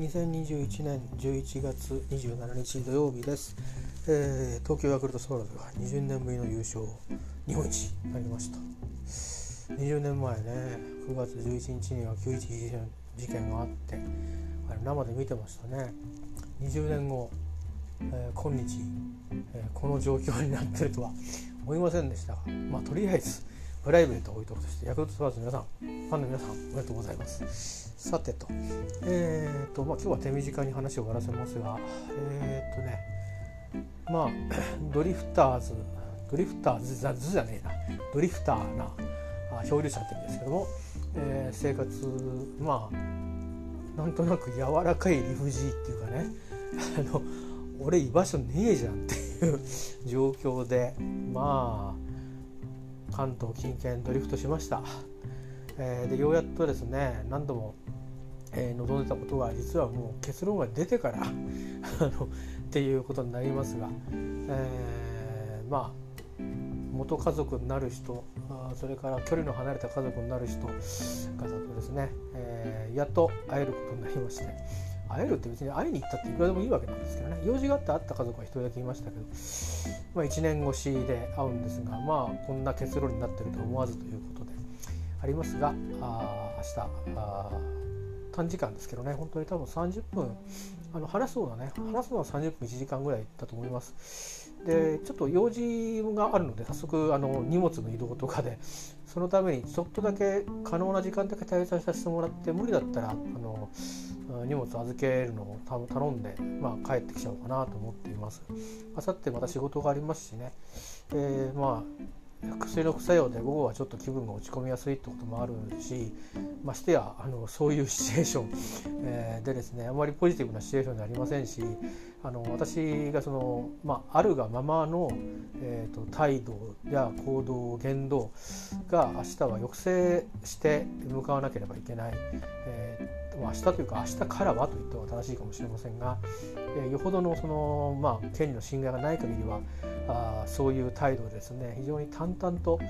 2021年11月27日土曜日です、えー、東京ヤクルトスワローズが20年ぶりの優勝日本一になりました。20年前ね9月11日には911事件があってあれ生で見てましたね。20年後、えー、今日、えー、この状況になってるとは思いませんでしたがまあとりあえずプライベートを置いとくとしてヤクルトスワローズの皆さんファンの皆さんおめでとうございます。さてと。えーとまあ今日は手短に話を終わらせますがえー、っとねまあ ドリフターズドリフターズズじゃねえな。ドリフターな漂流者って言うんですけども、えー、生活まあなんとなく柔らかい理不尽っていうかね あの俺居場所ねえじゃんっていう状況でまあ関東近県ドリフトしました、えー、でようやっとですね何度も、えー、望んでたことが実はもう結論が出てから あのっていうことになりますが、えー、まあ元家族になる人それから距離の離れた家族になる人方とですね、えー、やっと会えることになりまして会えるって別に会いに行ったっていくらでもいいわけなんですけどね。用事があって会った家族は1人だけいましたけど、まあ、1年越しで会うんですがまあこんな結論になってると思わずということでありますがあ明日あ短時間ですけどね。本当に多分30分あの話そうだね話すのは30分1時間ぐらいだと思います。でちょっと用事があるので早速あの荷物の移動とかでそのためにちょっとだけ可能な時間だけ滞在させてもらって無理だったらあの荷物預けるのを頼んで、まあ、帰ってきちゃうかなと思っています。あさってまた仕事がありますしね、えー、まあ薬の副作用で午後はちょっと気分が落ち込みやすいってこともあるしましてやあのそういうシチュエーション、えー、でですねあまりポジティブなシチュエーションではありませんしあの私がその、まあ、あるがままの、えーと、態度や行動言動が明日は抑制して向かわなければいけない、えー明日というか明日からはと言った方が正しいかもしれませんが、えー、よほどのその、まあ、権利の侵害がない限りはあそういう態度でですね非常に淡々と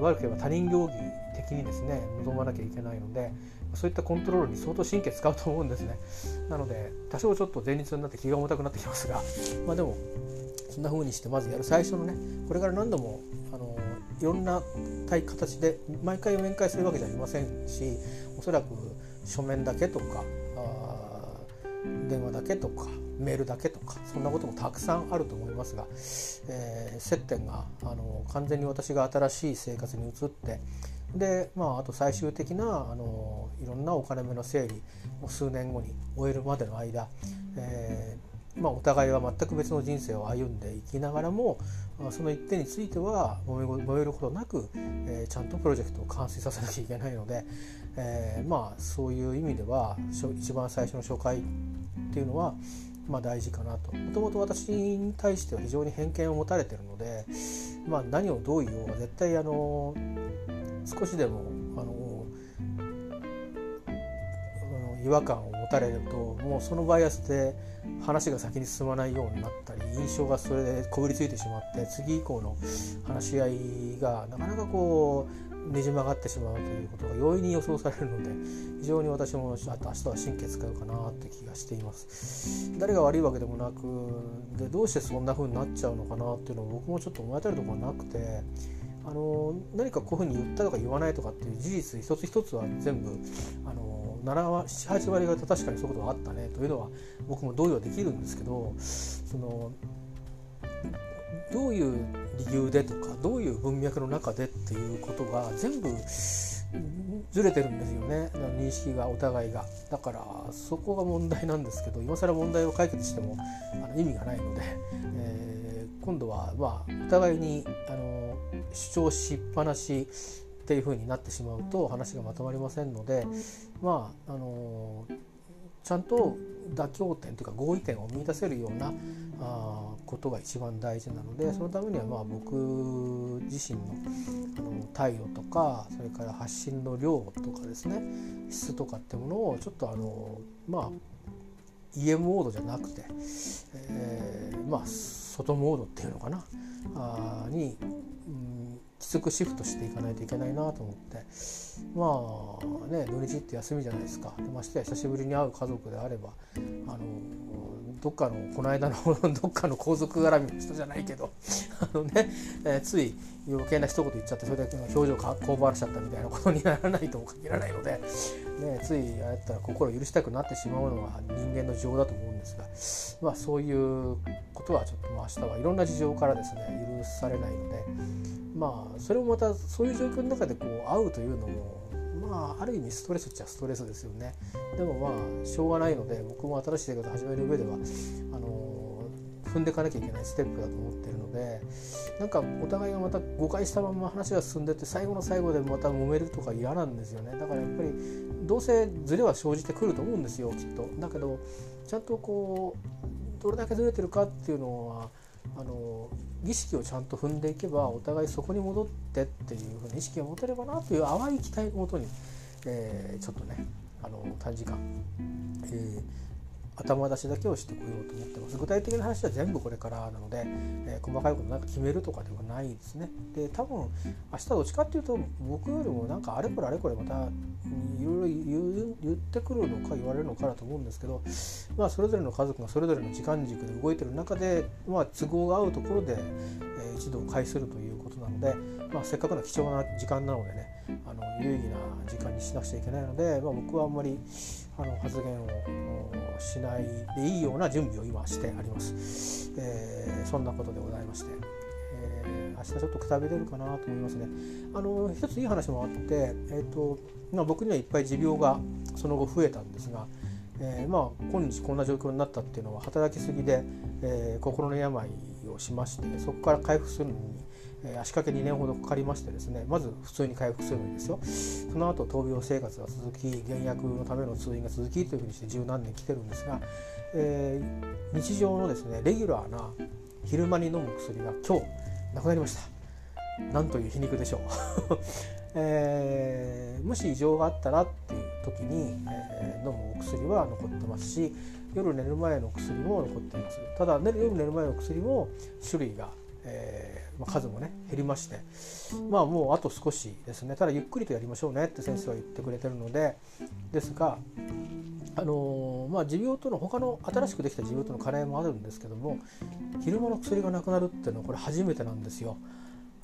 悪ければ他人行儀的にですね臨まなきゃいけないのでそういったコントロールに相当神経使うと思うんですね。なので多少ちょっと前日になって気が重たくなってきますがまあでもそんな風にしてまずやる最初のねこれから何度もあのいろんな形で毎回面会するわけじゃありませんしおそらく書面だけとか電話だけとかメールだけとかそんなこともたくさんあると思いますが、えー、接点があの完全に私が新しい生活に移ってで、まあ、あと最終的なあのいろんなお金目の整理を数年後に終えるまでの間、えーまあ、お互いは全く別の人生を歩んでいきながらもその一点については燃えることなく、えー、ちゃんとプロジェクトを完成させなきゃいけないので、えー、まあそういう意味では一番最初の初回っていうのは、まあ、大事かなと。もともと私に対しては非常に偏見を持たれてるので、まあ、何をどう言おうが絶対あの少しでもあの違和感を持たれるともうそのバイアスで話が先に進まないようになったり印象がそれでこびりついてしまって次以降の話し合いがなかなかこうねじ曲がってしまうということが容易に予想されるので非常に私もあと明日は神経使うかなって気がしています。誰が悪いわけでもなくでどうしてそんな風になっちゃうのかなっていうのを僕もちょっと思い当たるところはなくてあの何かこういうふうに言ったとか言わないとかっていう事実一つ一つは全部あの78割方確かにそういうことがあったねというのは僕も同意はできるんですけどそのどういう理由でとかどういう文脈の中でっていうことが全部ずれてるんですよね。認識がお互いが。だからそこが問題なんですけど今更問題を解決してもあの意味がないので、えー、今度はまあお互いにあの主張しっぱなしっていうふうになってしまうと話がまとまりませんのでまああのちゃんと妥協点というか合意点を見出せるようなあことが一番大事なのでそのためにはまあ僕自身のあの態度とかそれから発信の量とかですね質とかってものをちょっとあのまあ家モードじゃなくて、えー、まあ外モードっていうのかな。あに、うん、きつくシフトしていかないといけないなと思って。まあね土日って休みじゃないですか。ましてや久しぶりに会う家族であればあのどっかのこの間のどっかの皇族絡みの人じゃないけど あのね、えー、つい余計な一言言っちゃってそれだけの表情かこうばらしちゃったみたいなことにならないとも限らないので、ね、ついああやったら心を許したくなってしまうのは人間の情だと思うんですが、まあ、そういうことはちょっと明日はいろんな事情からですね許されないのでまあそれもまたそういう状況の中でこう会うというのもまあある意味ストレスっちゃストレスですよね。でもまあしょうがないので僕も新しい生活始める上ではあの踏んでいかなきゃいけないステップだと思ってるのでなんかお互いがまた誤解したまま話が進んでって最後の最後でまた揉めるとか嫌なんですよね。だからやっぱりどうせズレは生じてくると思うんですよきっと。だけどちゃんとこうどれだけずれてるかっていうのはあの儀式をちゃんと踏んでいけばお互いそこに戻ってっていうふうに意識を持てればなという淡い期待をもとに、えー、ちょっとねあの短時間、えー頭出しだけをしてこようと思ってます。具体的な話は全部これからなので、えー、細かいことなんか決めるとかではないですね。で多分明日どっちかっていうと僕よりもなんかあれこれあれこれまたいろいろ言ってくるのか言われるのかだと思うんですけどまあそれぞれの家族がそれぞれの時間軸で動いてる中でまあ都合が合うところで、えー、一度会するということなので、まあ、せっかくの貴重な時間なのでねあの有意義な時間にしなくちゃいけないので、まあ、僕はあんまりあの発言をしないでいいような準備を今してあります。えー、そんなことでございまして、えー、明日ちょっとくたびれるかなと思いますね。あの一ついい話もあって、えーとまあ、僕にはいっぱい持病がその後増えたんですが、えー、まあ今日こんな状況になったっていうのは働きすぎで、えー、心の病をしましてそこから回復するのに足掛け2年ほどかかりましてですねまず普通に回復するのにですよ。その後闘病生活が続き減薬のための通院が続きというふうにして十何年来てるんですが、えー、日常のですねレギュラーな昼間に飲む薬が今日なくなりました。なんという皮肉でしょう、えー、もし異常があったらっていう時に、えー、飲むお薬は残ってますし夜寝る前の薬も残っています。ただ夜寝る前の薬も種類が、えーまあ、数もね減りまして。まあもうあと少しですね。ただゆっくりとやりましょうね。って先生は言ってくれてるので。ですがあのー、まあ、持病との他の新しくできた持病との課題もあるんですけども昼間の薬がなくなるっていうのはこれ初めてなんですよ。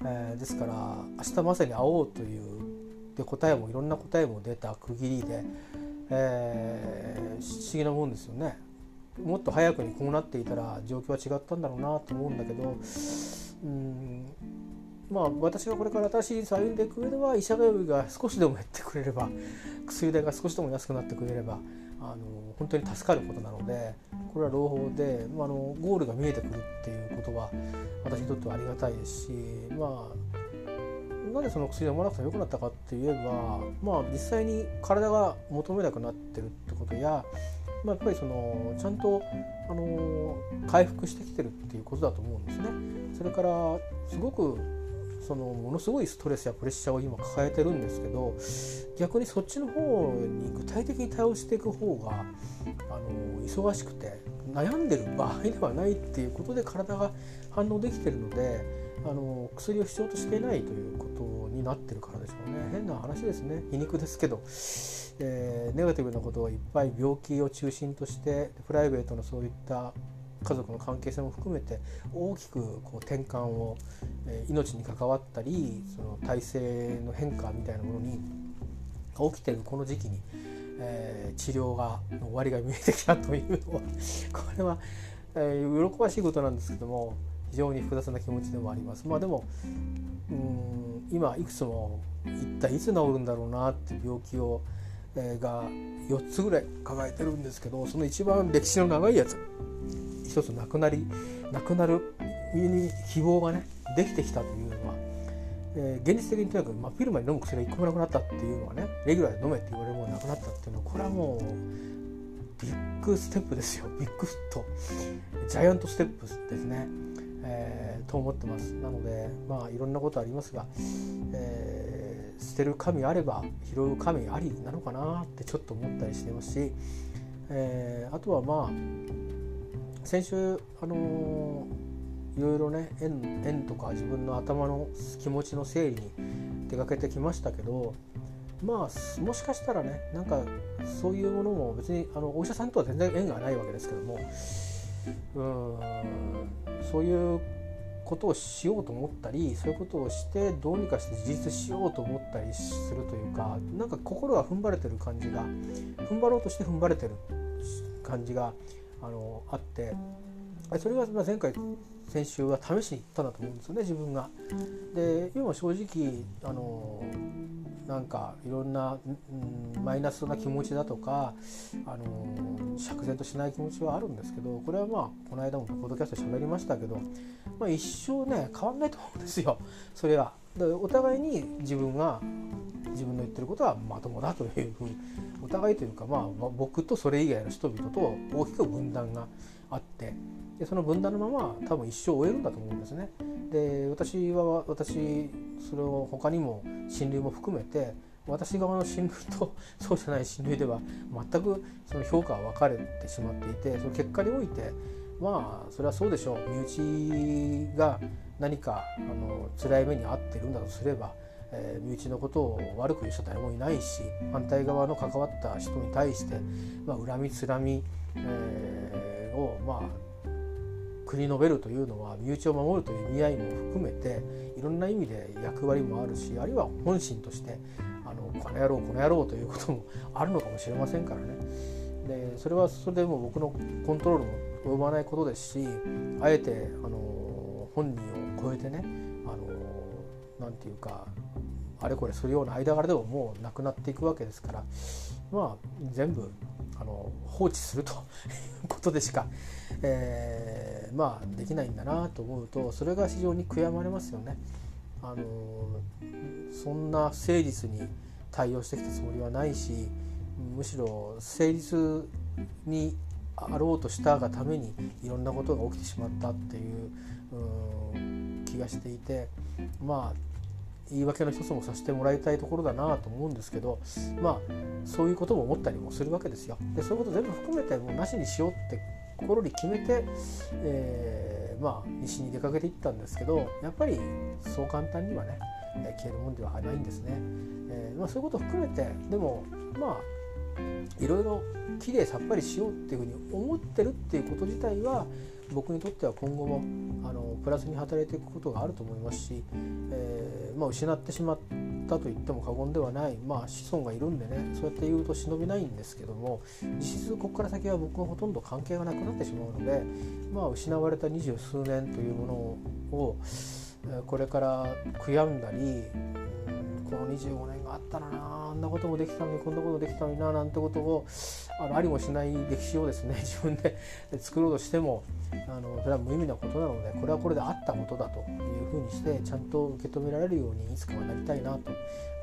えー、ですから明日まさに会おうというで答えもいろんな答えも出た区切りで、えー、不思議なもんですよね。もっと早くにこうなっていたら状況は違ったんだろうなと思うんだけどうん。まあ私がこれから新しい人を歩んでいく上では医者通いが少しでも減ってくれれば薬代が少しでも安くなってくれればあの本当に助かることなのでこれは朗報で、まあ、あのゴールが見えてくるっていうことは私にとってはありがたいですしまあなぜその薬を飲まなくてもよくなったかって言えばまあ実際に体が求めなくなってるってことやまあ、やっぱりそのちゃんとあの回復してきてるっていうことだと思うんですね。それからすごくそのものすごいストレスやプレッシャーを今抱えてるんですけど逆にそっちの方に具体的に対応していく方があの忙しくて悩んでる場合ではないっていうことで体が反応できてるのであの薬を必要としていないということになってるからでしょうね変な話ですね皮肉ですけど。えー、ネガティブなことをいっぱい病気を中心としてプライベートのそういった家族の関係性も含めて大きくこう転換を、えー、命に関わったりその体制の変化みたいなものに起きてるこの時期に、えー、治療がの終わりが見えてきたというのはこれは、えー、喜ばしいことなんですけども非常に複雑な気持ちでもあります。まあ、でもうん今いくつも一体いつ治るんだろうなって病気をが4つぐらい抱えてるんですけどその一番歴史の長いやつ一つなくなりなくなるに希望がねできてきたというのは、えー、現実的にとにかく、まあ、ピルマに飲む薬が1個もなくなったっていうのはねレギュラーで飲めって言われるものなくなったっていうのはこれはもうビッグステップですよビッグフットジャイアントステップですね、えー、と思ってます。なのでまあいろんなことありますが、えー捨てる神あれば拾う神ありなのかなってちょっと思ったりしてますし、えー、あとはまあ先週、あのいろいろね縁縁とか自分の頭の気持ちの整理に出かけてきましたけどまあもしかしたらねなんかそういうものも別にあのお医者さんとは全然縁がないわけですけどもうんそういうことをしようと思ったりそういうことをしてどうにかして自立しようと思ったりするというかなんか心が踏ん張れてる感じが踏ん張ろうとして踏ん張れてる感じがあのあってそれが前回先週は試しに行ったんだと思うんですよね自分が。で今正直あのなんかいろんな、うん、マイナスな気持ちだとか、あの釈然としない気持ちはあるんですけどこれはまあこの間もポッドキャストで喋りましたけど、まあ、一生ね変わんないと思うんですよそれは。お互いに自分が自分の言ってることはまともだというふうにお互いというか、まあ、僕とそれ以外の人々と大きく分断があってでその分断のまま多分一生終えるんだと思うんですね。で私は私それを他にも親類も含めて私側の親類と そうじゃない親類では全くその評価は分かれてしまっていてその結果においてまあそれはそうでしょう身内が何かあの辛い目に遭ってるんだとすれば、え、身内のことを悪く言う人は誰もいないし反対側の関わった人に対して、まあ、恨みつらみ、えー、をまあ国述べるというのは身内を守るという意味合いも含めていろんな意味で役割もあるしあるいは本心としてあのこの野郎この野郎ということもあるのかもしれませんからね。でそれはそれでも僕のコントロールも及ばないことですしあえてあの本人を超えてねあのなんていうかあれこれするような間柄でももうなくなっていくわけですからまあ全部あの放置するということでしか、えー、まあできないんだなと思うとそれが非常に悔やまれますよね。あのそんな誠実に対応してきたつもりはないしむしろ誠実にあろうとしたがためにいろんなことが起きてしまったっていう気がしていてまあ言い訳の一つもさせてもらいたいところだなと思うんですけどまあそういうことも思ったりもするわけですよ。でそういうこと全部含めてもうなしにしようって心に決めて、えー、まあ西に出かけていったんですけどやっぱりそう簡単にはね消えるもんではないんですね。えーまあ、そういうことを含めてでもまあいろいろきれいさっぱりしようっていうふうに思ってるっていうこと自体は僕にとっては今後もあのプラスに働いていくことがあると思いますし、えー、まあ、失ってしまったと言っても過言ではない、まあ、子孫がいるんでねそうやって言うと忍びないんですけども実質ここから先は僕はほとんど関係がなくなってしまうので、まあ、失われた二十数年というものをこれから悔やんだりこの25年があったらなあんなこともできたのにこんなことできたのにななんてことをあのありもしない歴史をですね 自分で作ろうとしてもあのそれは無意味なことなのでこれはこれであったことだというふうにしてちゃんと受け止められるようにいつかはなりたいなと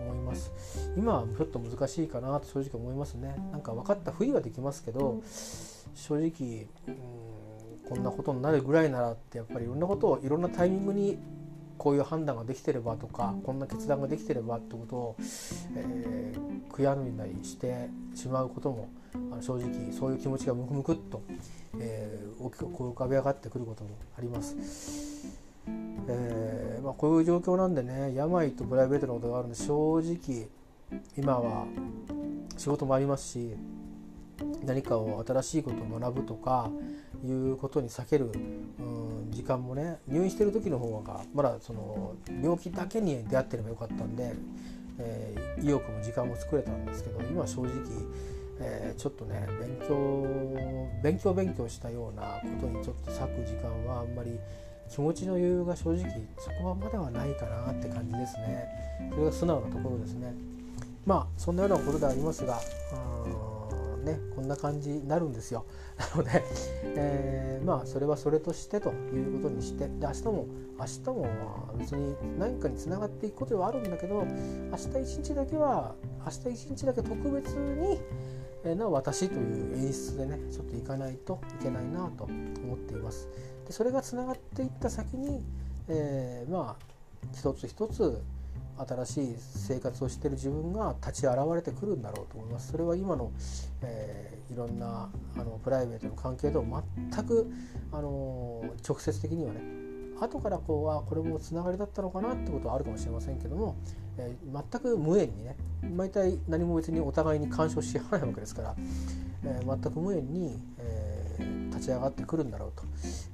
思います。今はちょっと難しいかなと正直思いますね。なんか分かったふりはできますけど正直うんこんなことになるぐらいならってやっぱりいろんなことをいろんなタイミングにこういう判断ができてればとかこんな決断ができてればってことを、えー、悔やんだりしてしまうことも正直そういう気持ちがムクムクっと、えー、大きくこう浮かび上がってくることもあります。えーまあ、こういう状況なんでね病とプライベートのことがあるんで正直今は仕事もありますし何かを新しいことを学ぶとかいうことに避ける、うん、時間もね入院してる時の方がまだその病気だけに出会ってればよかったんで、えー、意欲も時間も作れたんですけど今正直、えー、ちょっとね勉強勉強勉強したようなことにちょっと割く時間はあんまり気持ちの余裕が正直そこはまだはないかなって感じですね。それが素直なところですね。まあそんなようなことでありますがうんねこんな感じになるんですよ。なので、えー、まあそれはそれとしてということにしてで明日も明日も別に何かにつながっていくことではあるんだけど明日一日だけは明日一日だけ特別にえな私という演出でねちょっと行かないといけないなと思っています。でそれがつながっていった先に、えー、まあ一つ一つ新しい生活をしてる自分が立ち現れてくるんだろうと思いますそれは今の、えー、いろんなあのプライベートの関係と全くあの直接的にはね後からこうはこれもつながりだったのかなってことはあるかもしれませんけども、えー、全く無縁にね毎回何も別にお互いに干渉し合わないわけですから、えー、全く無縁に、えー、立ち上がってくるんだろうと、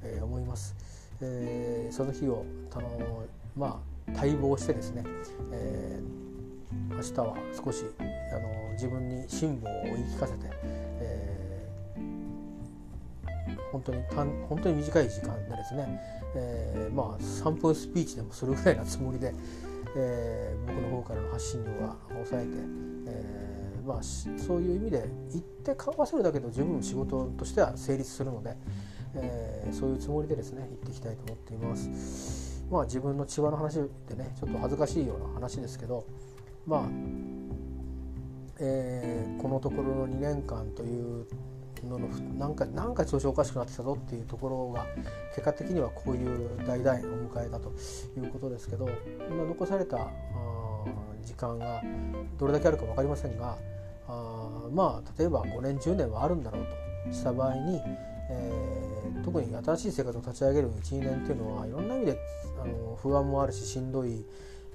え思います。えその日をあのまあ待望してですね、え明日は少しあの自分に辛抱を言い聞かせて、え本当に本当に短い時間でですね、えー、まあ3分スピーチでもするぐらいなつもりで、えー、僕の方からの発信量は抑えて、えー、まあ、そういう意味で言って顔わせるだけで十分仕事としては成立するので、えそういうつもりでですね言っていきたいと思っています。まあ自分の千葉の話でねちょっと恥ずかしいような話ですけどまあ、えこのところの2年間というののなんかなんか調子おかしくなってきたぞっていうところが結果的にはこういう代々お迎えだということですけど今残された時間がどれだけあるか分かりませんがあまあ例えば5年10年はあるんだろうとした場合に、えー、特に新しい生活を立ち上げる12年っていうのはいろんな意味であの不安もあるししんどい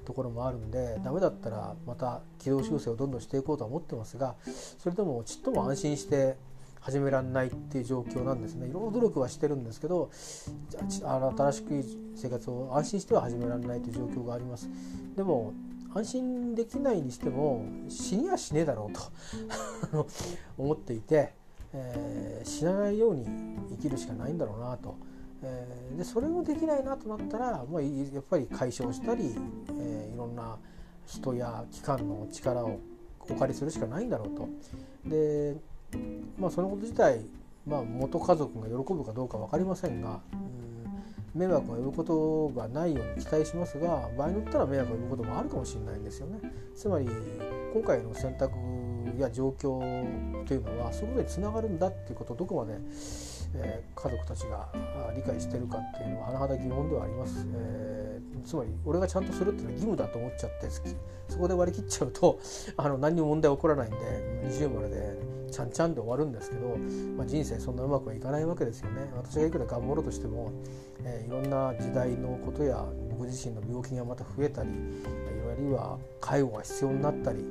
ところもあるんでダメだったらまた軌道修正をどんどんしていこうとは思ってますがそれともちっとも安心して始められないっていう状況なんですね。いろいろ努力はしてるんですけど新しく生活を安心しては始められないという状況があります。でも安心できないにしても死にはしねえだろうと思っていて、えー、死なないように生きるしかないんだろうなと、えー、でそれもできないなとなったら、まあ、やっぱり解消したり、えー、いろんな人や機関の力をお借りするしかないんだろうと。でまあ、そのこと自体、まあ、元家族が喜ぶかどうか分かりませんが、うん、迷惑が呼ぶことがないように期待しますが場合によったら迷惑が呼ぶこともあるかもしれないんですよね。つまり今回の選択や状況というのはそういうことにつながるんだっていうことをどこまで、えー、家族たちが理解してるかっていうのは甚だ疑問ではあります。えー、つまり俺がちゃんとするっていうのは義務だと思っちゃってそこで割り切っちゃうとあの何にも問題起こらないんで二重丸でちゃんちゃんで終わるんですけど、まあ、人生そんなうまくはいかないわけですよね私がいくら頑張ろうとしても、えー、いろんな時代のことや僕自身の病気がまた増えたりあるいは介護が必要になったり、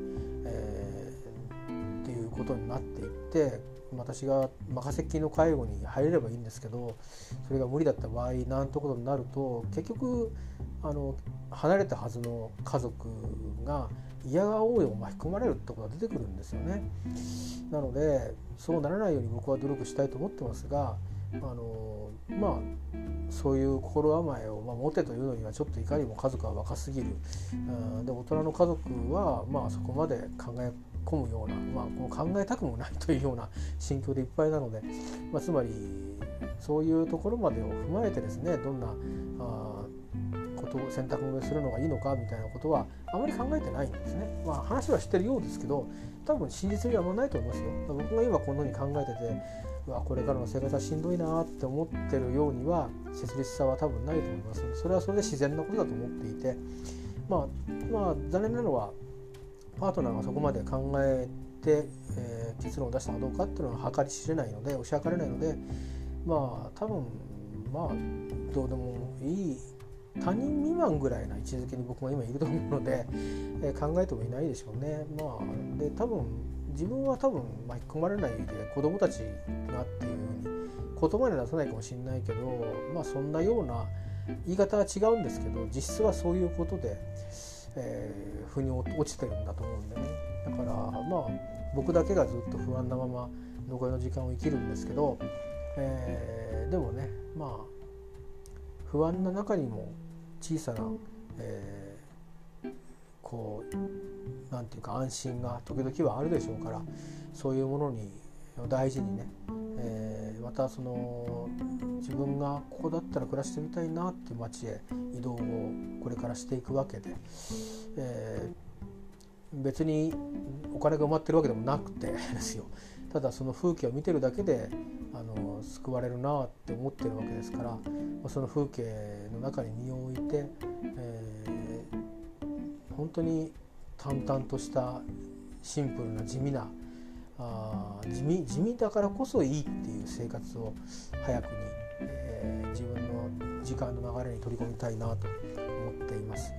ことになっていって私が任せっきりの介護に入れればいいんですけどそれが無理だった場合なんてことになると結局あの離れたはずの家族が嫌が応用巻き込まれるってことが出てくるんですよね。なのでそうならないように僕は努力したいと思ってますがあのまあそういう心構えを、まあ、持てというのにはちょっといかにも家族は若すぎる、うん、で大人の家族は、まあ、そこまで考え込むような、まあ、こう考えたくもないというような 心境でいっぱいなので、まあ、つまりそういうところまでを踏まえてですねどんなあことを選択をするのがいいのかみたいなことはあまり考えてないんですね。まあ話は知ってるようですけど多分真実にはあんまないと思いますよ。僕が今こんなに考えててうわこれからの生活はしんどいなって思ってるようには切実さは多分ないと思います。それはそれで自然なことだと思っていてまあまあ残念なのはパートナーがそこまで考えて、えー、結論を出したかどうかっていうのは計り知れないので押し量れないのでまあ多分まあどうでもいい他人未満ぐらいな位置づけに僕は今いると思うので、えー、考えてもいないでしょうね。まあ、で多分自分は多分巻き込まれないで子供たちがっていうふうに言葉に出さないかもしれないけどまあそんなような言い方は違うんですけど実質はそういうことで、えー、腑に落ちてるんだと思うんでね。だからまあ僕だけがずっと不安なまま残りの時間を生きるんですけど、えー、でもねまあ不安な中にも小さな、えー、こうなんていうか安心が時々はあるでしょうからそういうものに大事にね、またその自分がここだったら暮らしてみたいなっていう街へ移動をこれからしていくわけで、えー、別にお金が埋まってるわけでもなくて ですよ。ただその風景を見てるだけであの救われるなって思ってるわけですからその風景の中に身を置いて、えー、本当に淡々としたシンプルな地味なあ地味地味だからこそいいっていう生活を早くに、えー、自分の時間の流れに取り込みたいなと思っています。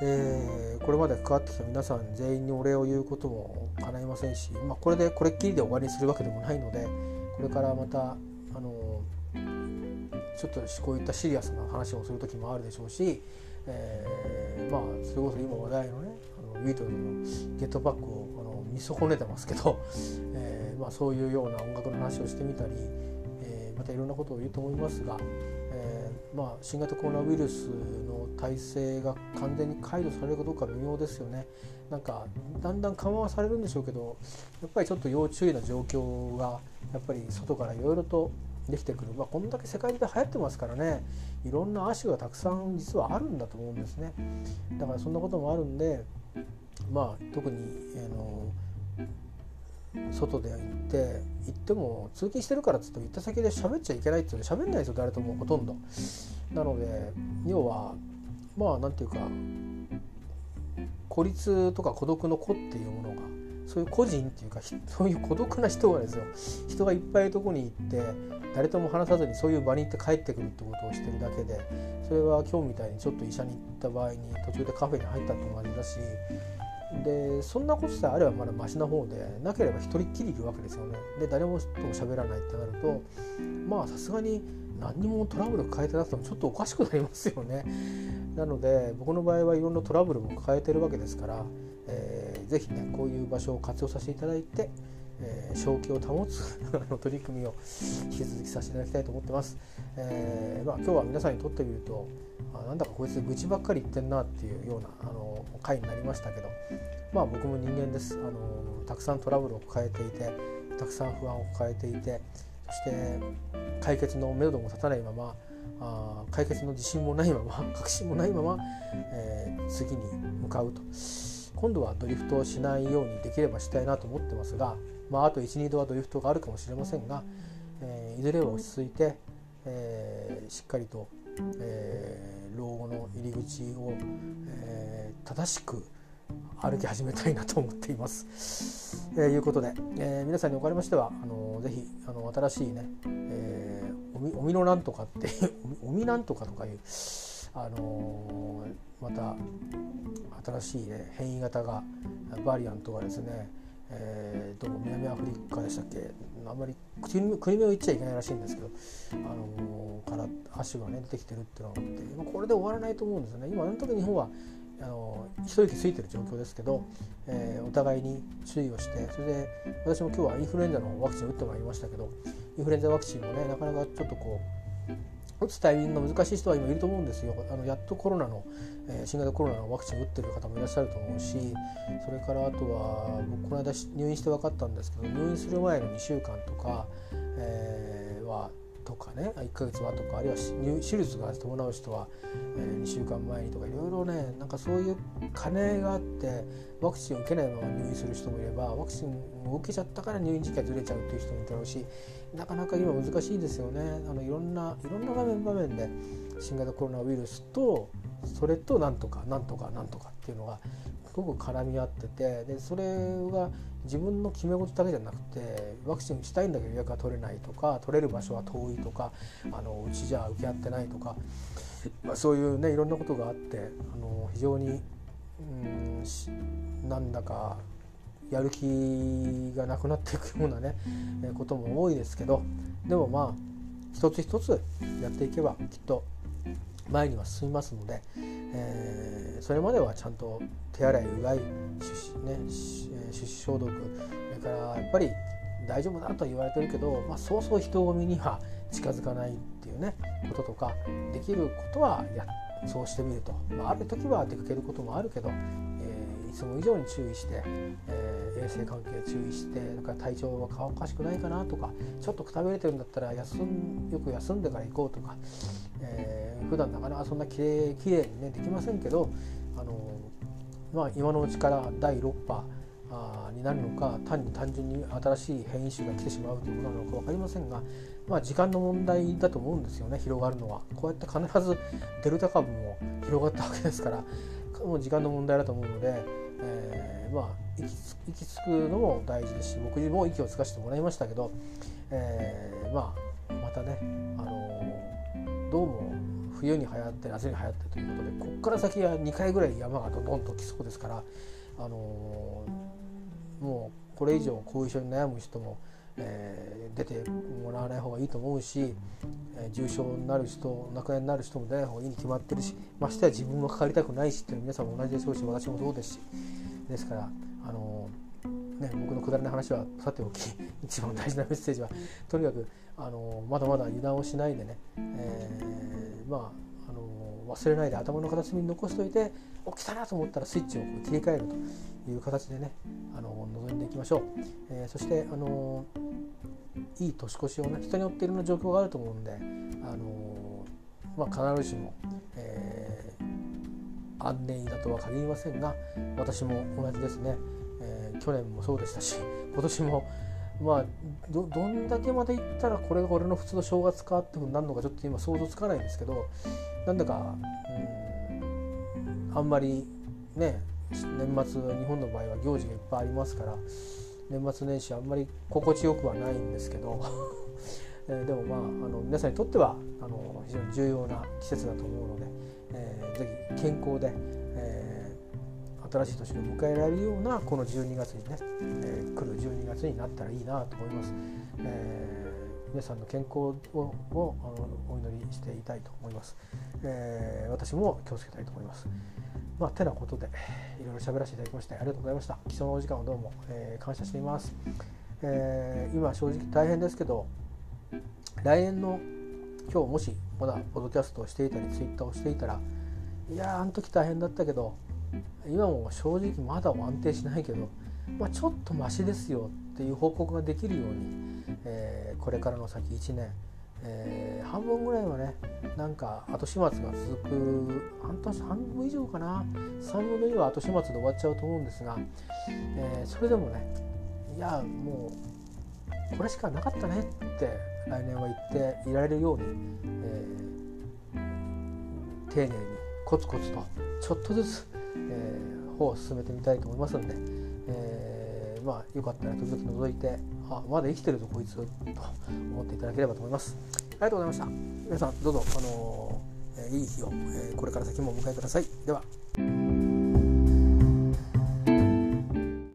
えー、これまで関わってきた皆さん全員にお礼を言うことも叶いませんし、まあ、これでこれっきりで終わりにするわけでもないのでこれからまたあのちょっとこういったシリアスな話をする時もあるでしょうし、えー、まあそれこそ今話題のねあのビートルズのゲットバックを見損ねてますけど、えーまあ、そういうような音楽の話をしてみたり、えー、またいろんなことを言うと思いますが、えーまあ、新型コロナウイルスの体制が完全に解除されるかどうか微妙ですよね。なんかだんだん緩和されるんでしょうけどやっぱりちょっと要注意な状況がやっぱり外からいろいろとできてくる、まあ、こんだけ世界中で流行ってますからねいろんな亜種がたくさん実はあるんだと思うんですねだからそんなこともあるんでまあ特にあの外で行って行っても通勤してるからっつって行った先で喋っちゃいけないって言うと喋んないですよ誰ともほとんど。なので要はまあなんていうか孤立とか孤独の孤っていうものがそういう個人っていうか そういう孤独な人がですよ人がいっぱいいるとこに行って誰とも話さずにそういう場に行って帰ってくるってことをしてるだけでそれは今日みたいにちょっと医者に行った場合に途中でカフェに入ったと同じだしでそんなことさえあればまだマシな方でなければ一人っきりいるわけですよね。で誰もとも喋らないってなるとまあさすがに何にもトラブル抱えてなくてもちょっとおかしくなりますよね。なので僕の場合はいろんなトラブルも抱えてるわけですから、えー、ぜひねこういう場所を活用させていただいて、えー、正気を保つ 取り組みを引き続きさせていただきたいと思ってます。えーまあ、今日は皆さんにとってみるとあなんだかこいつ愚痴ばっかり言ってんなっていうようなあの回になりましたけどまあ僕も人間ですあのたくさんトラブルを抱えていてたくさん不安を抱えていてそして解決のめども立たないままあ解決の自信もないまま 確信もないまま、えー、次に向かうと今度はドリフトをしないようにできればしたいなと思ってますが、まあ、あと12度はドリフトがあるかもしれませんが、えー、いずれは落ち着いて、えー、しっかりと、え老後の入り口を、え正しく歩き始めたいなと思っています。えー、いうことで、えー、皆さんにおかれましてはあのぜひあの新しいね、えー、おみおみのなんとかって おみなんとかとかいうあのまた新しい、ね、変異型がバリアントがですね、えー、どうも南アフリカでしたっけ。あんまり国名を言っちゃいけないらしいんですけど、あのー、から足がね出てきてるっていうのがあってこれで終わらないと思うんですよね。今あの時日本はあの一息ついてる状況ですけど、えー、お互いに注意をしてそれで私も今日はインフルエンザのワクチンを打ってまいりましたけどインフルエンザワクチンもねなかなかちょっとこう打つタイミングが難しい人は今いると思うんですよ。あのやっとコロナの、えー、新型コロナのワクチンを打ってる方もいらっしゃると思うしそれからあとは僕この間入院して分かったんですけど入院する前の2週間とか、えー、はとかね1ヶ月はとかあるいは手術が伴う人は、え、2週間前にとかいろいろねなんかそういう金があってワクチンを受けないまま入院する人もいればワクチンを受けちゃったから入院時期がずれちゃうっていう人もいたろうしなかなか今難しいですよね。あのいろんないろんな場面場面で新型コロナウイルスとそれとなんとかなんとかなんとかっていうのがすごく絡み合っててでそれが自分の決め事だけじゃなくてワクチン打ちたいんだけど予約が取れないとか取れる場所は遠いとかあのうちじゃ受け合ってないとか、まあ、そういうねいろんなことがあってあの非常にうんなんだかやる気がなくなっていくようなねことも多いですけどでもまあ一つ一つやっていけばきっと前には進みますので、えー、それまではちゃんと手洗いうがい手指,、ね、手指消毒それからやっぱり大丈夫だと言われてるけど、まあ、そうそう人混みには近づかないっていうねこととかできることはやそうしてみると、まあ、ある時は出かけることもあるけど、えー、いつも以上に注意して、え、衛生関係注意してだか体調がおかしくないかなとかちょっとくたびれてるんだったら休んよく休んでから行こうとか、えー、普段なかなかそんなきれいきれいにねできませんけどあのまあ、今のうちから第6波あになるのか単に単純に新しい変異種が来てしまうということなのか分かりませんが、まあ、時間の問題だと思うんですよね広がるのは。こうやって必ずデルタ株も広がったわけですからもう時間の問題だと思うので、えー、まあ行き着くのも大事ですし僕にも息をつかせてもらいましたけど、えー、まあまたね、あのどうも冬に流行って夏に流行ってということでここから先は2回ぐらい山がドドンと来そうですから、あの、もうこれ以上後遺症に悩む人も、えー、出てもらわない方がいいと思うし、えー、重症になる人亡くなりになる人も出ない方がいいに決まってるしましてや自分もかかりたくないしっていう皆さんも同じでしょうし私もそうですしですから、あのね、僕のくだらない話はさておき 一番大事なメッセージはとにかくあのまだまだ油断をしないでね、えー、まああの忘れないで頭の片隅に残しておいて起きたなと思ったらスイッチを切り替えるという形でねあの臨んでいきましょう、えー、そしてあのいい年越しをね人によっていろんな状況があると思うんであの、まあ、必ずしも、えー、安寧だとは限りませんが私も同じですね、去年もそうでしたし 今年もまあどんだけまでいったらこれが俺の普通の正月かってふうになるのかちょっと今想像つかないんですけどなんだかうんあんまりね年末日本の場合は行事がいっぱいありますから年末年始あんまり心地よくはないんですけど えでもまああの皆さんにとってはあの非常に重要な季節だと思うので、えー、ぜひ健康で、新しい年を迎えられるようなこの12月にね、えー、来る12月になったらいいなと思います。えー、皆さんの健康ををあのお祈りしていたいと思います、えー、私も気をつけたいと思います。まあ、てなことでいろいろ喋らせていただきましてありがとうございました貴重なお時間をどうも、えー、感謝しています、えー、今正直大変ですけど来年の今日もしまだポッドキャストをしていたりツイッターをしていたらいやあの時大変だったけど今も正直まだ安定しないけど、まあ、ちょっとマシですよっていう報告ができるように、えー、これからの先1年えー、半分ぐらいはねなんか後始末が続く半年半分以上かな？3分の2は後始末で終わっちゃうと思うんですが、えー、それでもねいやもうこれしかなかったねって来年は言っていられるように、え、丁寧にコツコツとちょっとずつ、えー、方を進めてみたいと思いますので、えー、まあよかったら時々覗いてあまだ生きてるぞこいつと思っていただければと思います。ありがとうございました。皆さんどうぞあのー、いい日を、え、これから先もお迎えください。では。